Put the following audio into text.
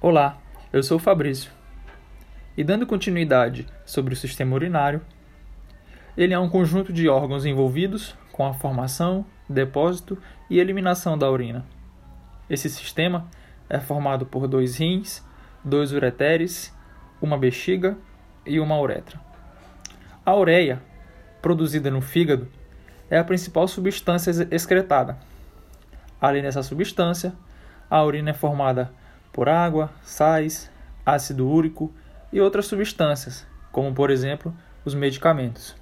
Olá, eu sou o Fabrício. E dando continuidade sobre o sistema urinário, ele é um conjunto de órgãos envolvidos com a formação, depósito e eliminação da urina. Esse sistema é formado por dois rins, dois ureteres, uma bexiga e uma uretra. A ureia, produzida no fígado, é a principal substância excretada. Além dessa substância, a urina é formada por água, sais, ácido úrico e outras substâncias, como por exemplo os medicamentos.